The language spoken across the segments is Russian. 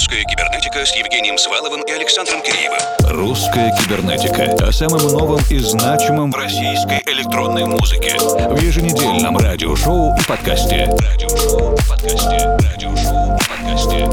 «Русская кибернетика» с Евгением Сваловым и Александром Киреевым. «Русская кибернетика» о самом новом и значимом в российской электронной музыке. В еженедельном радиошоу и подкасте. Радиошоу и подкасте. Радиошоу и подкасте.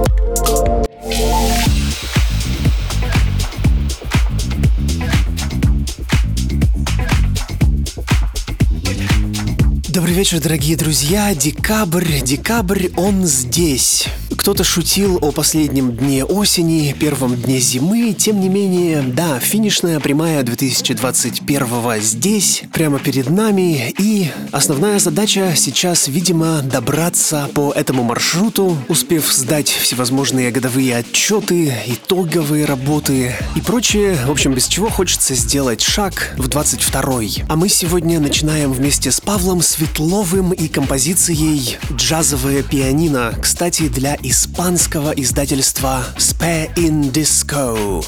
Добрый вечер, дорогие друзья. Декабрь, декабрь, он здесь. Кто-то шутил о последнем дне осени, первом дне зимы. Тем не менее, да, финишная прямая 2021 здесь, прямо перед нами. И основная задача сейчас, видимо, добраться по этому маршруту, успев сдать всевозможные годовые отчеты, итоговые работы и прочее. В общем, без чего хочется сделать шаг в 22 А мы сегодня начинаем вместе с Павлом Светловым и композицией «Джазовое пианино». Кстати, для испанского издательства Spe in Disco.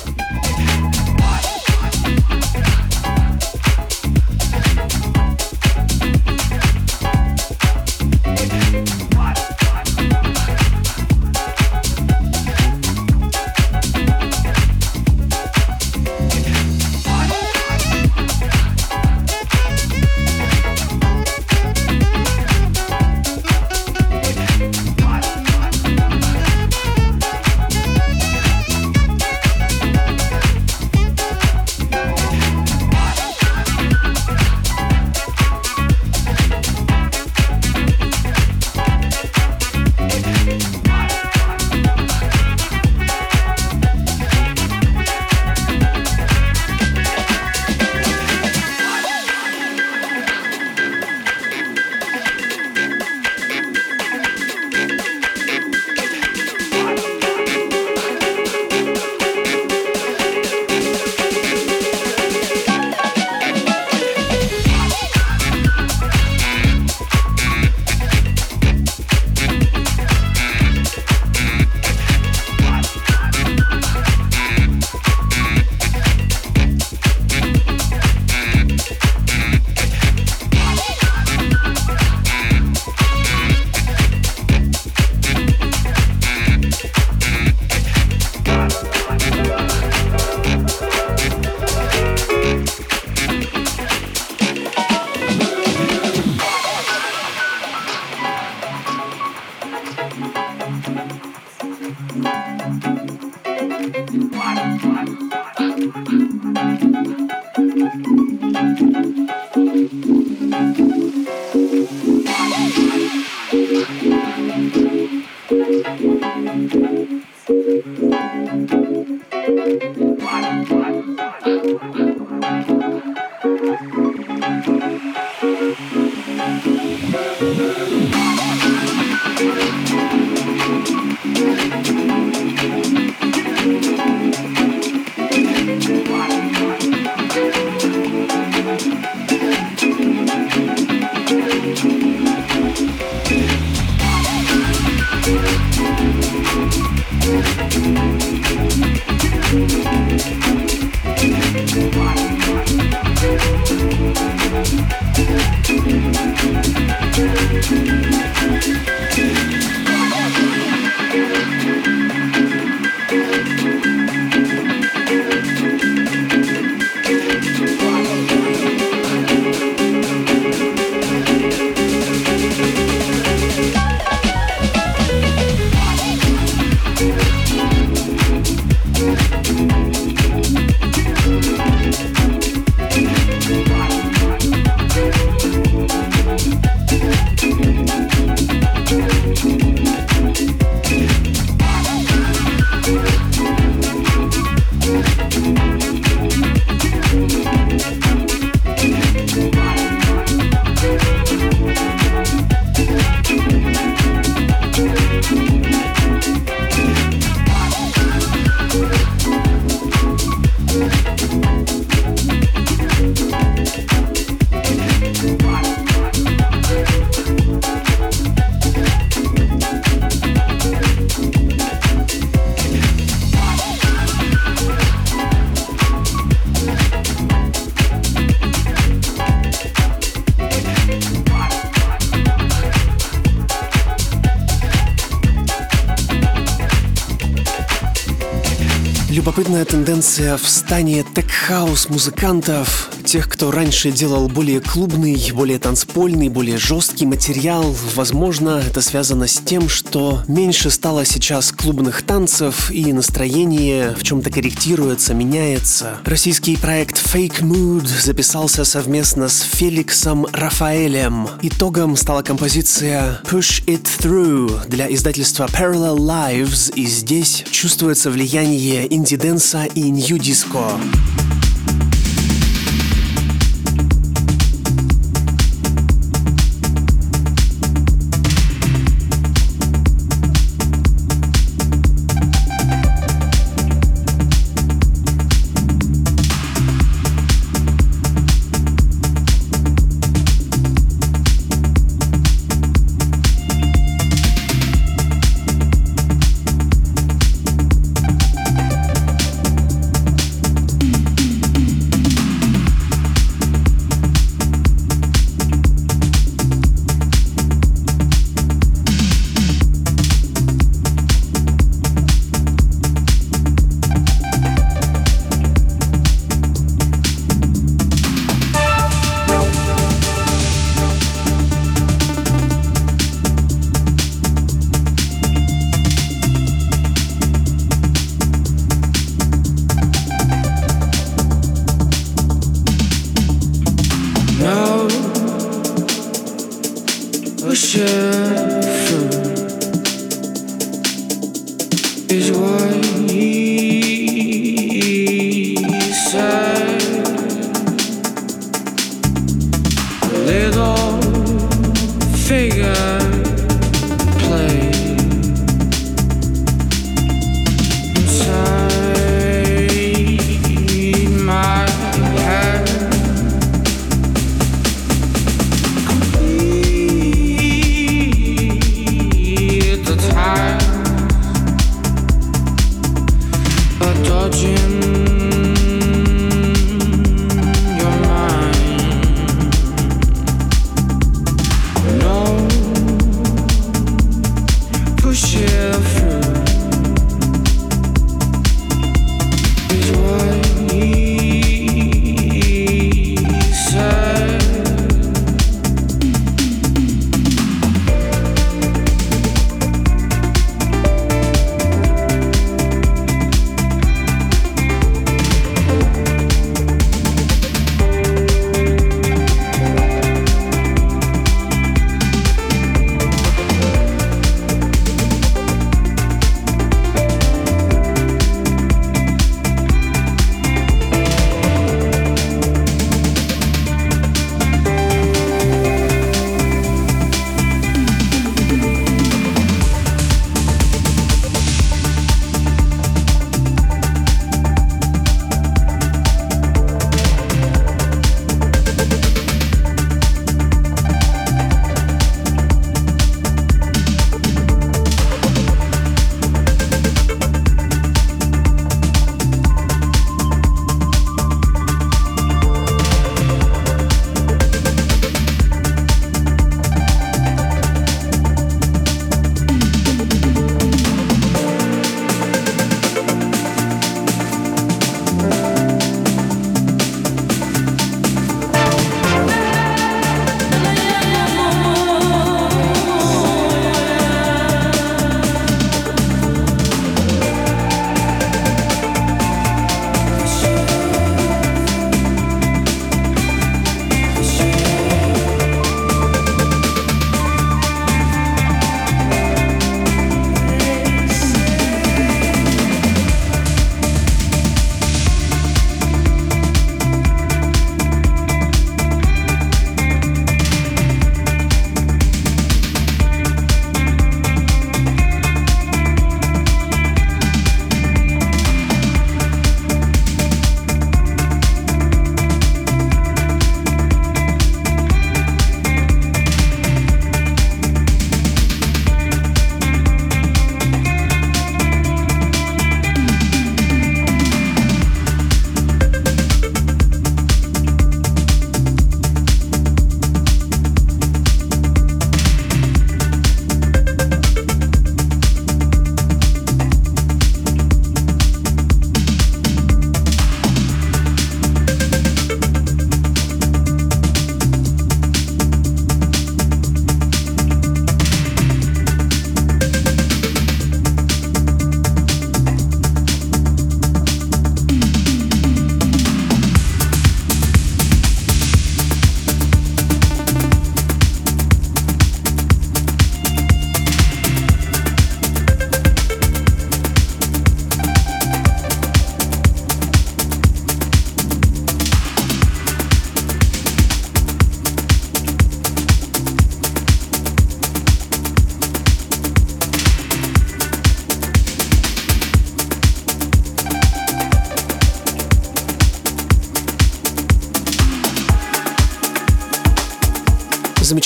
Тенденция в стане tech house музыкантов, тех, кто раньше делал более клубный, более танцпольный, более жесткий материал. Возможно, это связано с тем, что меньше стало сейчас клубных танцев и настроение в чем-то корректируется, меняется. Российский проект Fake Mood записался совместно с Феликсом Рафаэлем. Итогом стала композиция Push It Through для издательства Parallel Lives, и здесь чувствуется влияние инди-дэнса и nu-disco.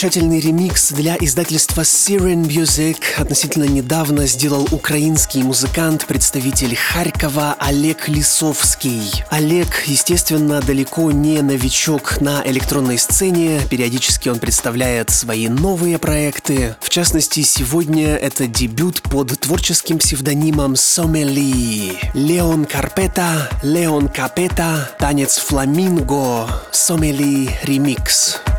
Замечательный ремикс для издательства Siren Music относительно недавно сделал украинский музыкант, представитель Харькова Олег Лисовский. Олег, естественно, далеко не новичок на электронной сцене, периодически он представляет свои новые проекты. В частности, сегодня это дебют под творческим псевдонимом Сомели. Леон Карпета, Леон Капета, танец фламинго, Сомели ремикс. Роман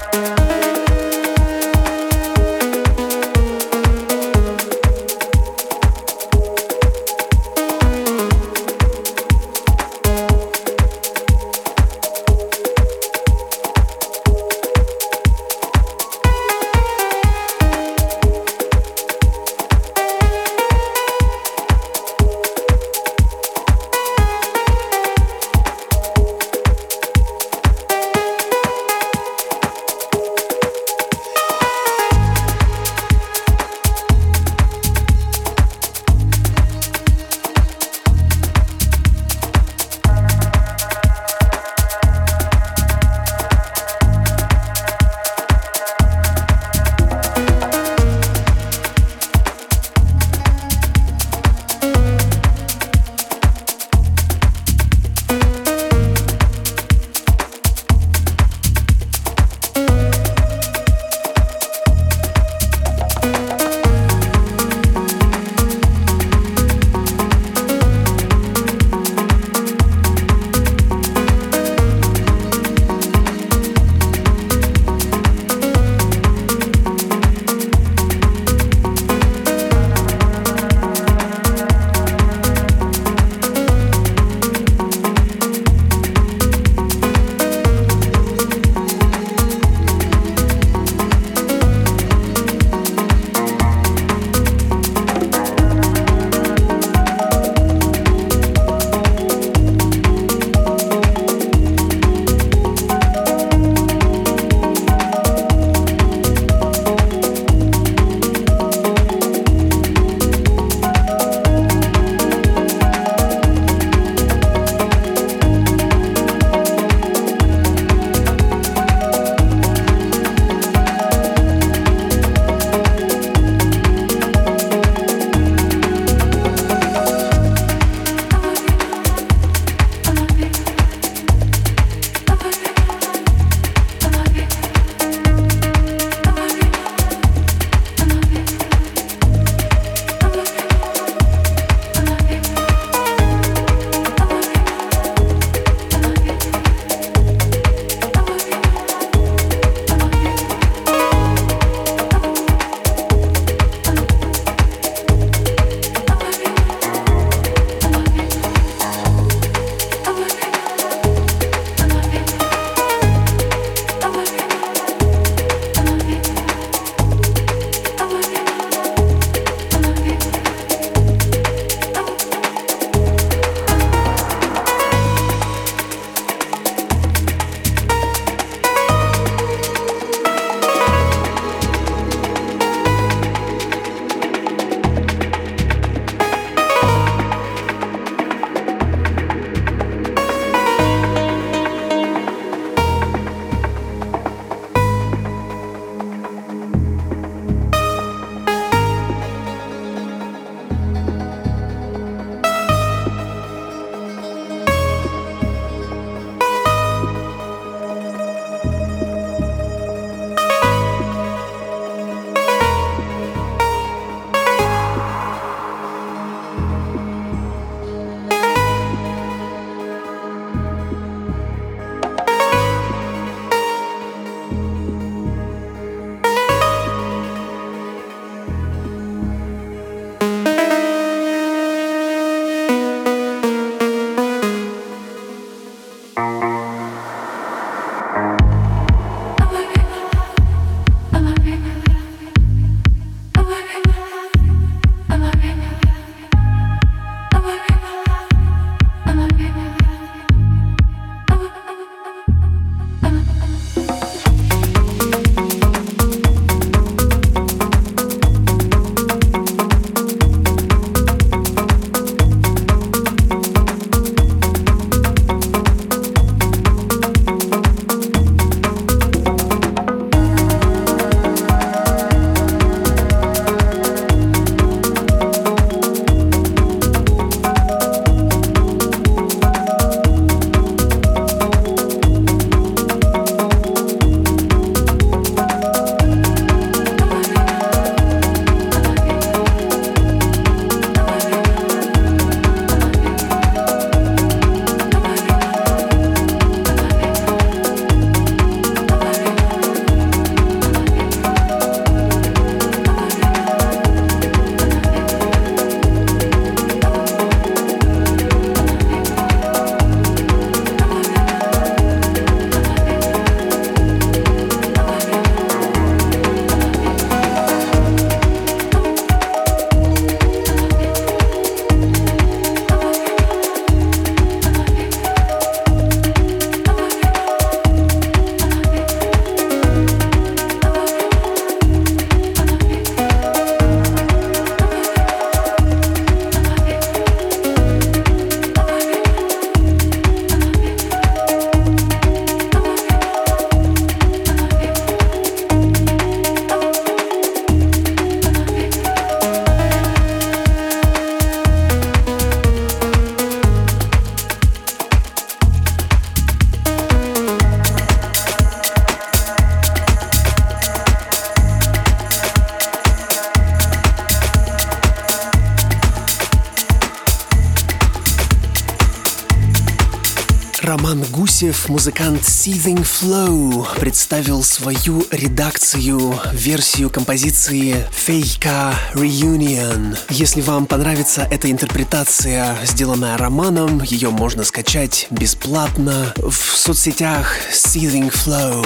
Гусев, музыкант Seething Flow, представил свою редакцию, версию композиции Фейка Reunion. Если вам понравится эта интерпретация, сделанная Романом, ее можно скачать бесплатно в соцсетях Seething Flow.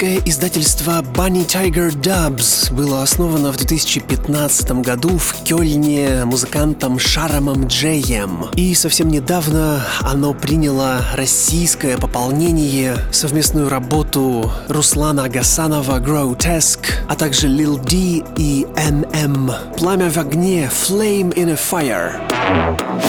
Немецкое издательство Bunny Tiger Dubs было основано в 2015 году в Кёльне музыкантом Шарамом Джеем. И совсем недавно оно приняло российское пополнение, совместную работу Руслана Агасанова Grotesque, а также Lil D и MM. Пламя в огне Flame in a Fire.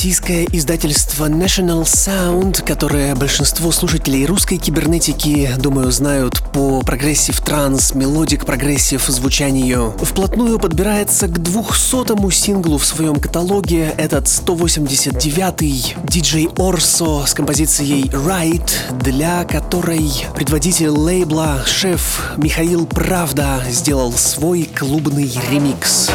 Российское издательство National Sound, которое большинство слушателей русской кибернетики, думаю, знают по progressive trance, melodic progressive звучанию, вплотную подбирается к 200-му синглу в своем каталоге, этот 189-й DJ Orso с композицией Right, для которой предводитель лейбла, шеф Михаил Правда сделал свой клубный ремикс.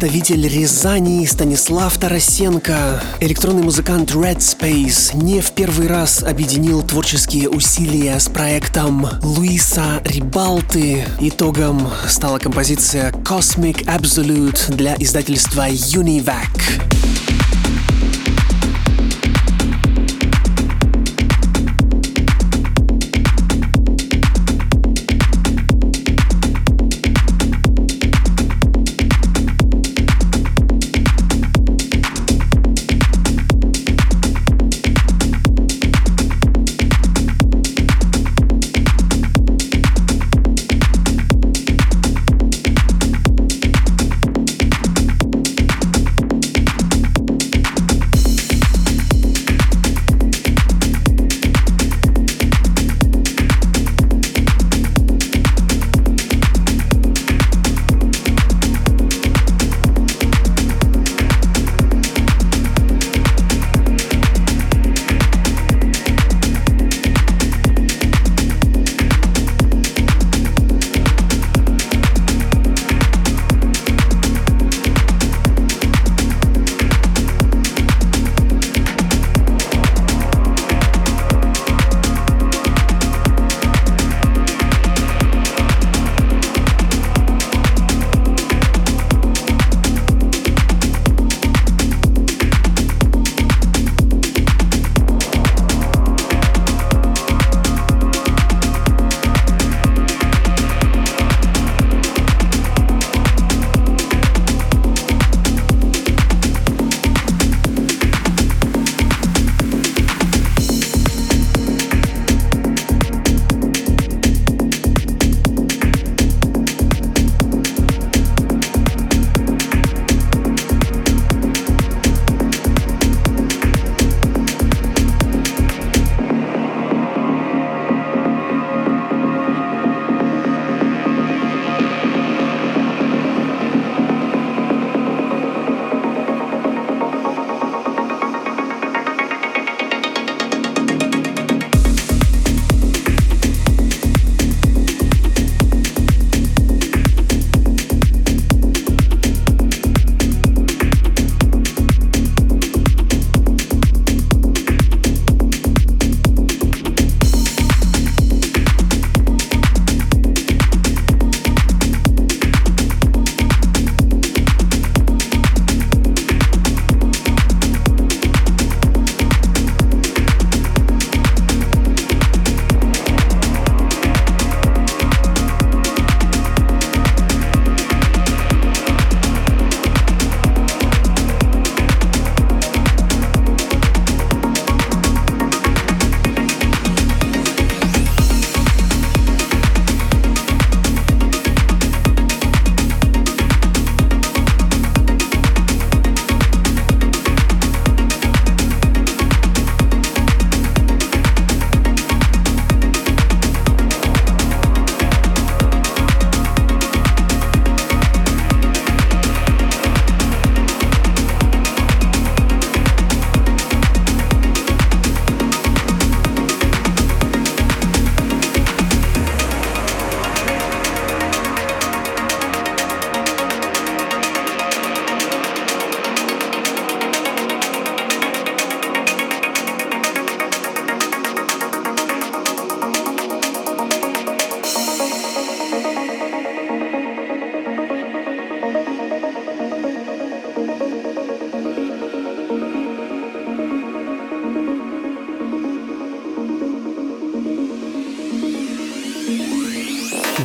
Представитель Рязани Станислав Тарасенко, электронный музыкант Red Space, не в первый раз объединил творческие усилия с проектом Луиса Рибалты. Итогом стала композиция Cosmic Absolute для издательства Univac.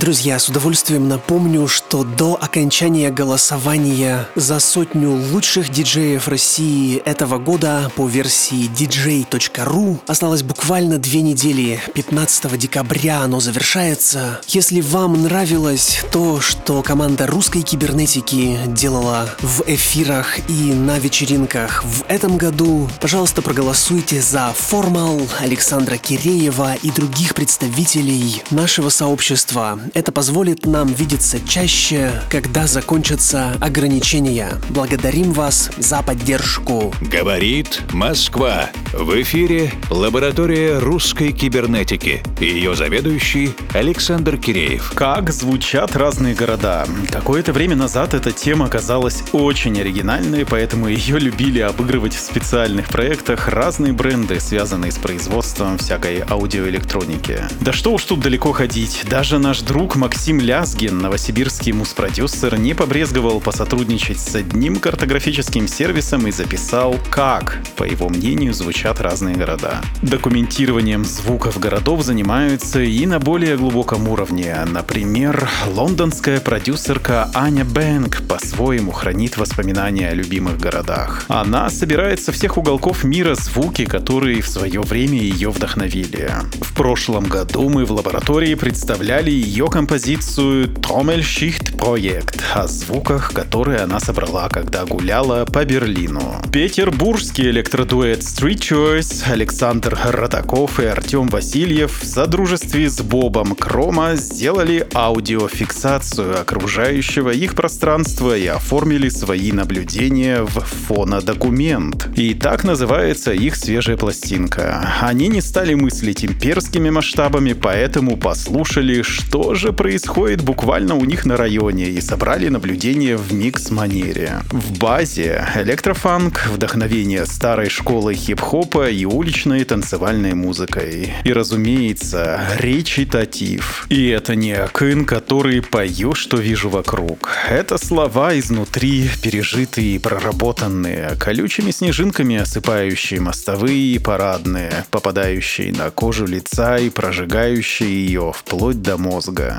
Друзья, с удовольствием напомню, что до окончания голосования за сотню лучших диджеев России этого года по версии dj.ru осталось буквально две недели. 15 декабря оно завершается. Если вам нравилось то, что команда русской кибернетики делала в эфирах и на вечеринках в этом году, пожалуйста, проголосуйте за Формал Александра Киреева и других представителей нашего сообщества. Это позволит нам видеться чаще, когда закончатся ограничения. Благодарим вас за поддержку. Говорит Москва. В эфире лаборатория русской кибернетики. Ее заведующий Александр Киреев. Как звучат разные города? Какое-то время назад эта тема казалась очень оригинальной, поэтому ее любили обыгрывать в специальных проектах разные бренды, связанные с производством всякой аудиоэлектроники. Да что уж тут далеко ходить, даже наш друг Максим Лязгин, новосибирский мус-продюсер, не побрезговал посотрудничать с одним картографическим сервисом и записал, как, по его мнению, звучат разные города. Документированием звуков городов занимаются и на более глубоком уровне. Например, лондонская продюсерка Аня Бэнк по-своему хранит воспоминания о любимых городах. Она собирает со всех уголков мира звуки, которые в свое время ее вдохновили. В прошлом году мы в лаборатории представляли ее композицию Trommelschicht Projekt о звуках, которые она собрала, когда гуляла по Берлину. Петербургский электродуэт Street Choice Александр Родаков и Артем Васильев в содружестве с Бобом Крома сделали аудиофиксацию окружающего их пространства и оформили свои наблюдения в фонодокумент. И так называется их свежая пластинка. Они не стали мыслить имперскими масштабами, поэтому послушали, что же происходит буквально у них на районе и собрали наблюдения в микс-манере. В базе электрофанк, вдохновение старой школы хип-хопа и уличной танцевальной музыкой. И, разумеется, речитатив. И это не Акын, который «пою, что вижу вокруг». Это слова изнутри, пережитые и проработанные, колючими снежинками осыпающие мостовые и парадные, попадающие на кожу лица и прожигающие ее вплоть до мозга.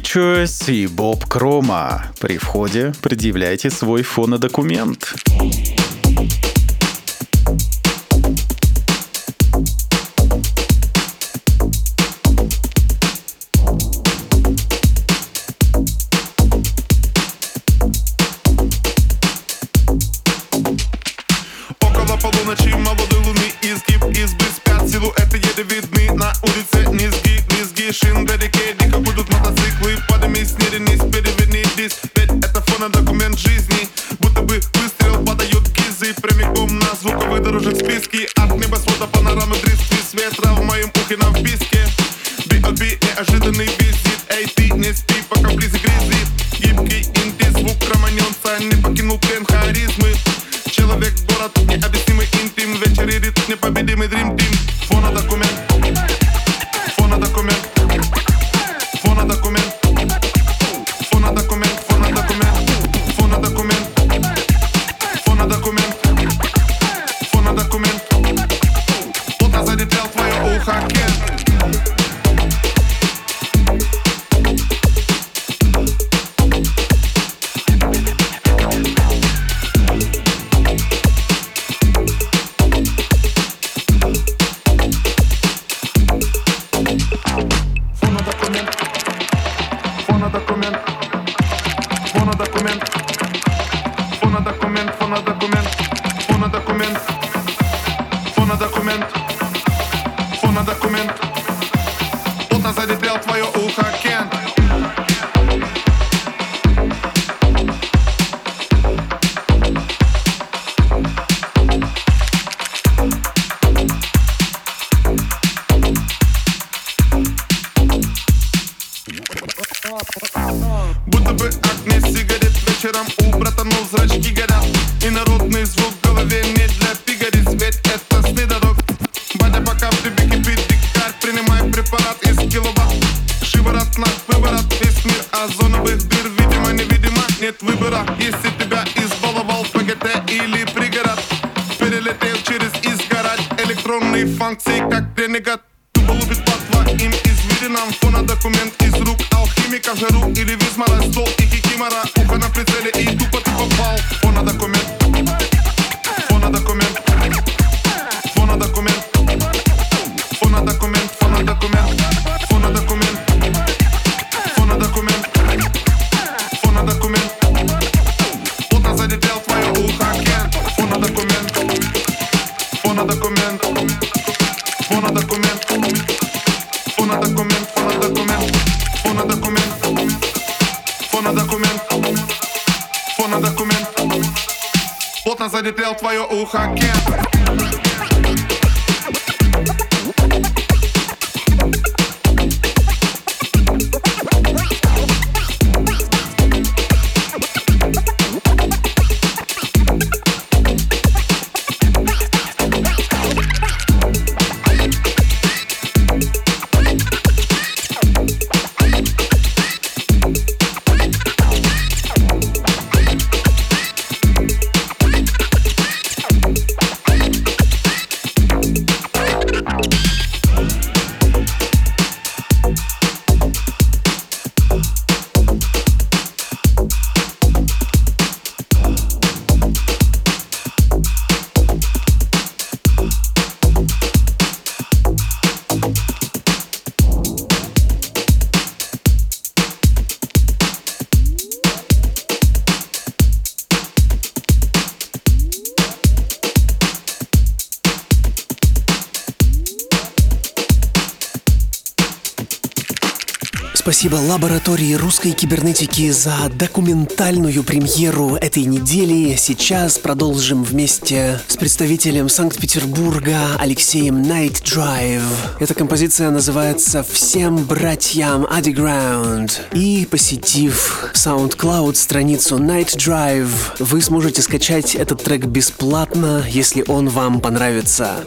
Choice и Боб Крома. При входе предъявляйте свой фонодокумент. Около Спасибо лаборатории русской кибернетики за документальную премьеру этой недели. Сейчас продолжим вместе с представителем Санкт-Петербурга Алексеем Night Drive. Эта композиция называется «Всем братьям Underground». И посетив SoundCloud страницу Night Drive, вы сможете скачать этот трек бесплатно, если он вам понравится.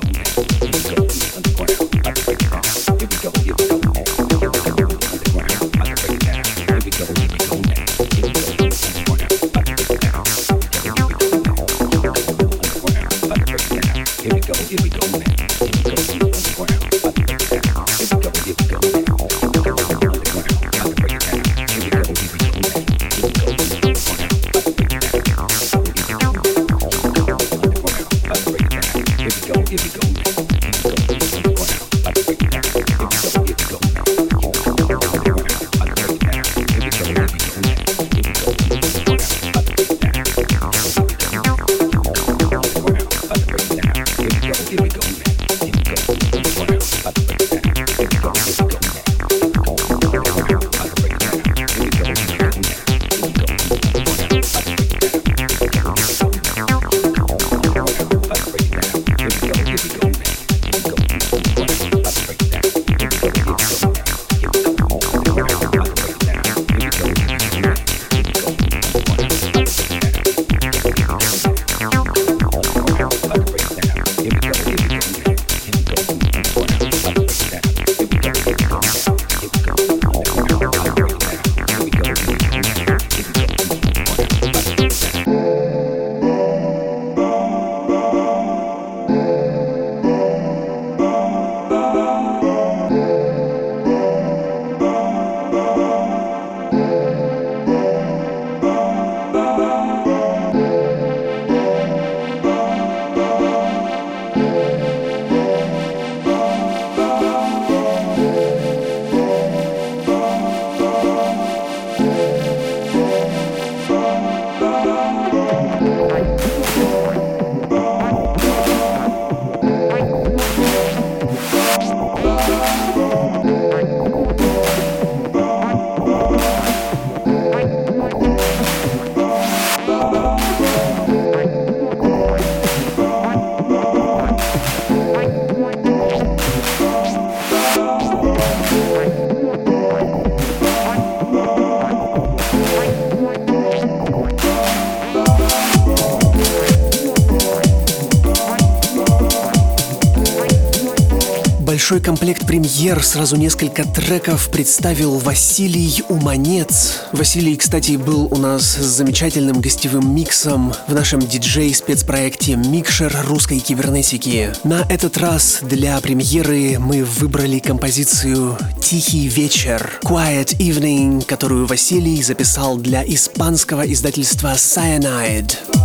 Премьер, сразу несколько треков представил Василий Уманец. Василий, кстати, был у нас с замечательным гостевым миксом в нашем диджей-спецпроекте «Микшер русской кибернетики». На этот раз для премьеры мы выбрали композицию «Тихий вечер» «Quiet Evening», которую Василий записал для испанского издательства Cyanide.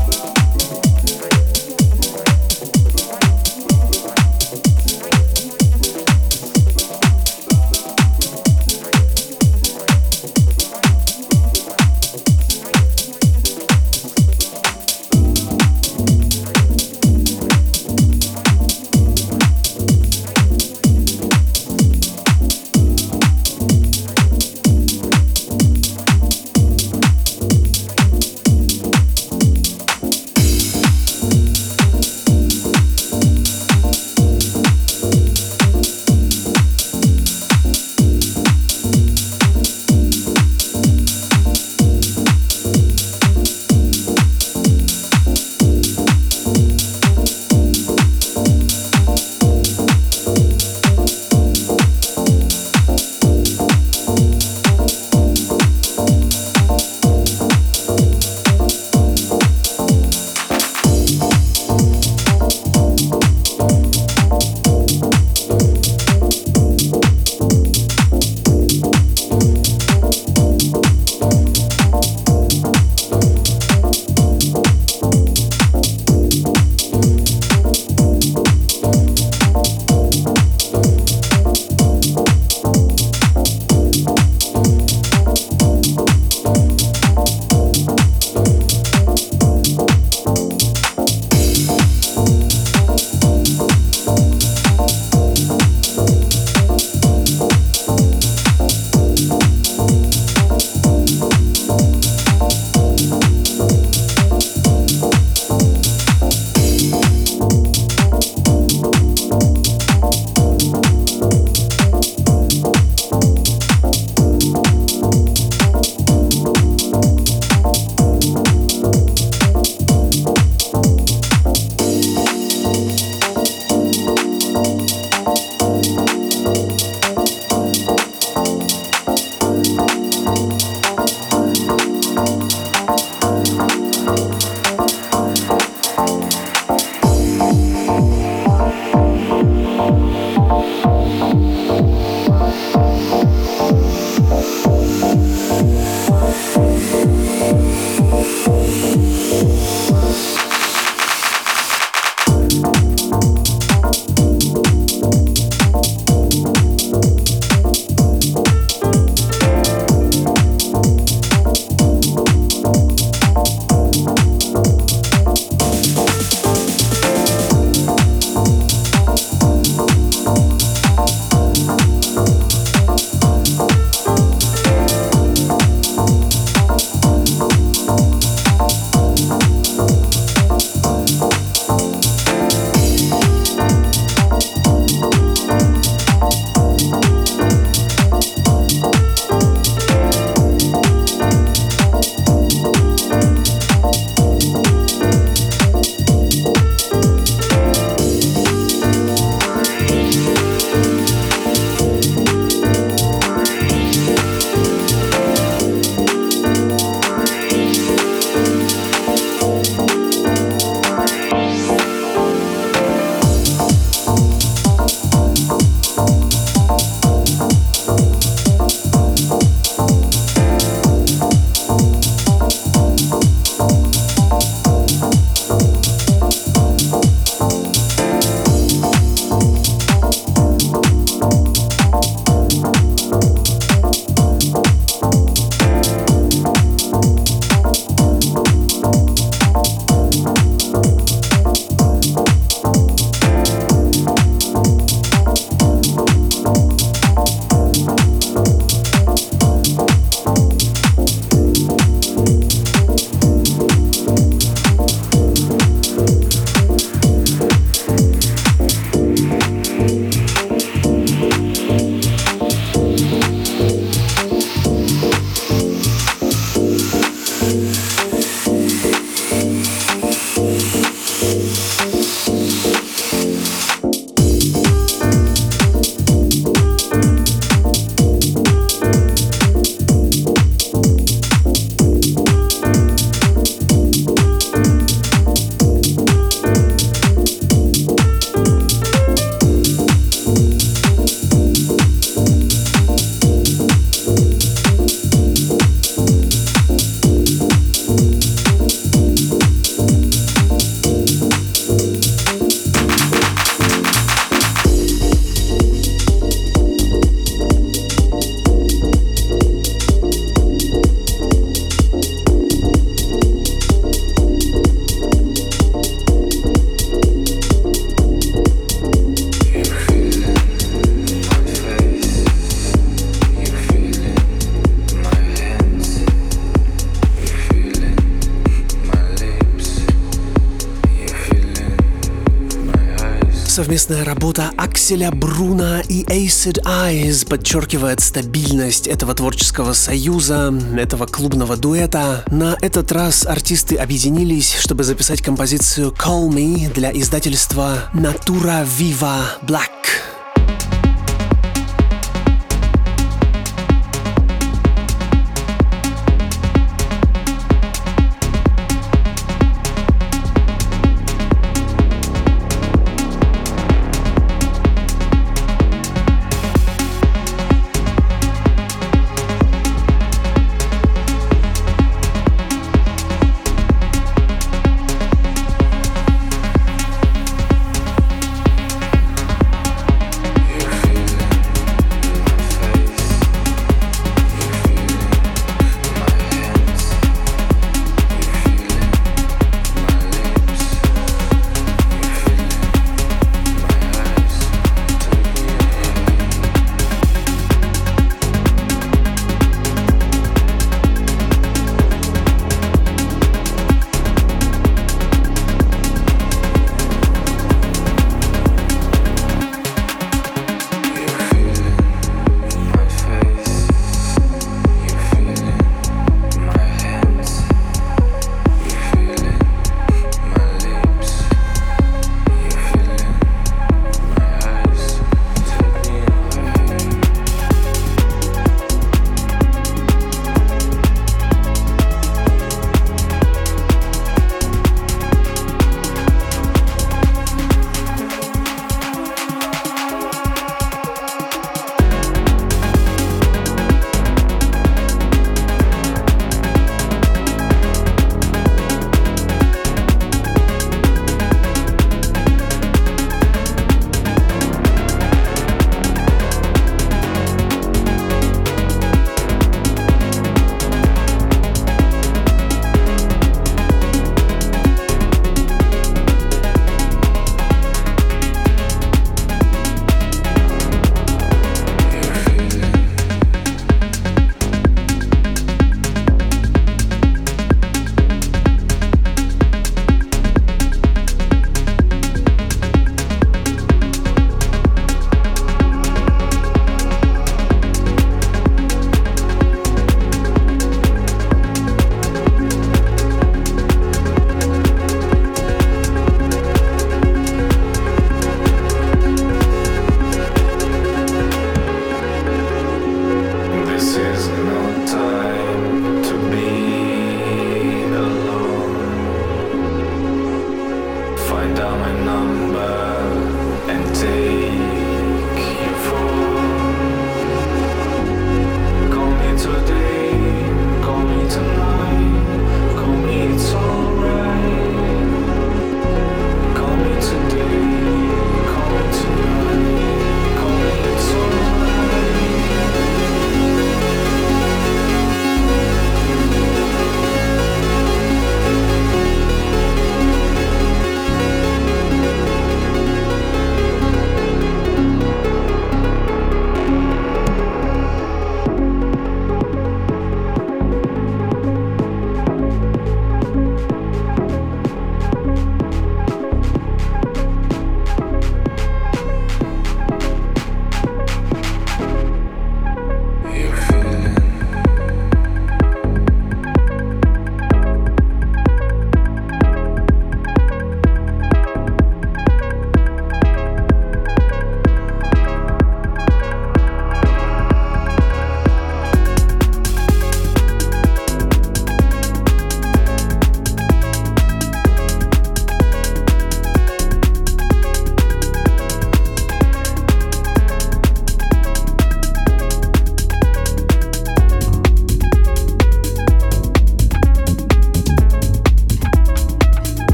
Совместная работа Акселя Бруна и Acid Eyes подчеркивает стабильность этого творческого союза, этого клубного дуэта. На этот раз артисты объединились, чтобы записать композицию Call Me для издательства Natura Viva Black.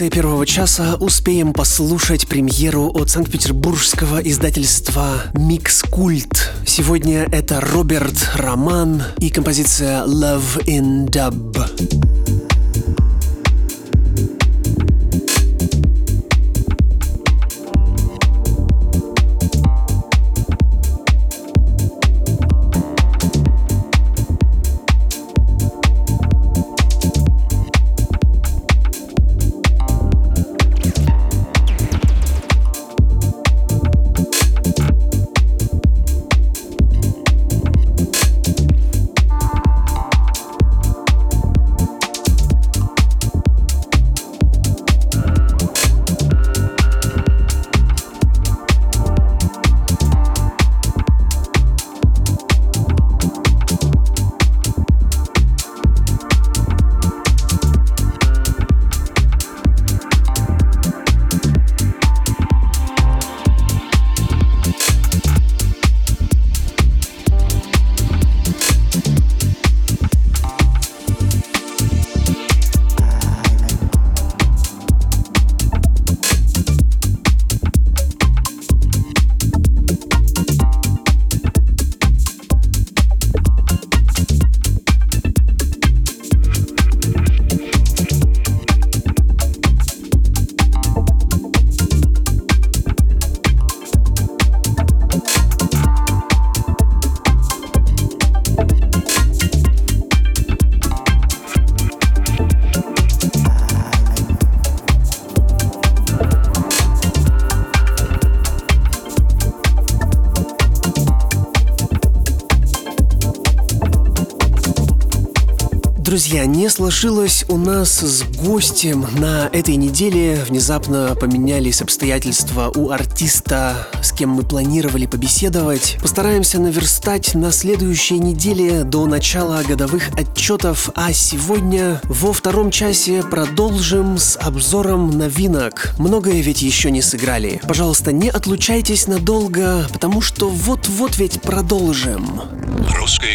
Конце первого часа успеем послушать премьеру от санкт-петербургского издательства Микс Культ. Сегодня это Роберт Роман и композиция Love in Dub. Друзья, не сложилось у нас с гостем на этой неделе. Внезапно поменялись обстоятельства у артиста, с кем мы планировали побеседовать. Постараемся наверстать на следующей неделе до начала годовых отчетов, а сегодня во втором часе продолжим с обзором новинок. Многое ведь еще не сыграли. Пожалуйста, не отлучайтесь надолго, потому что вот-вот ведь продолжим. Русская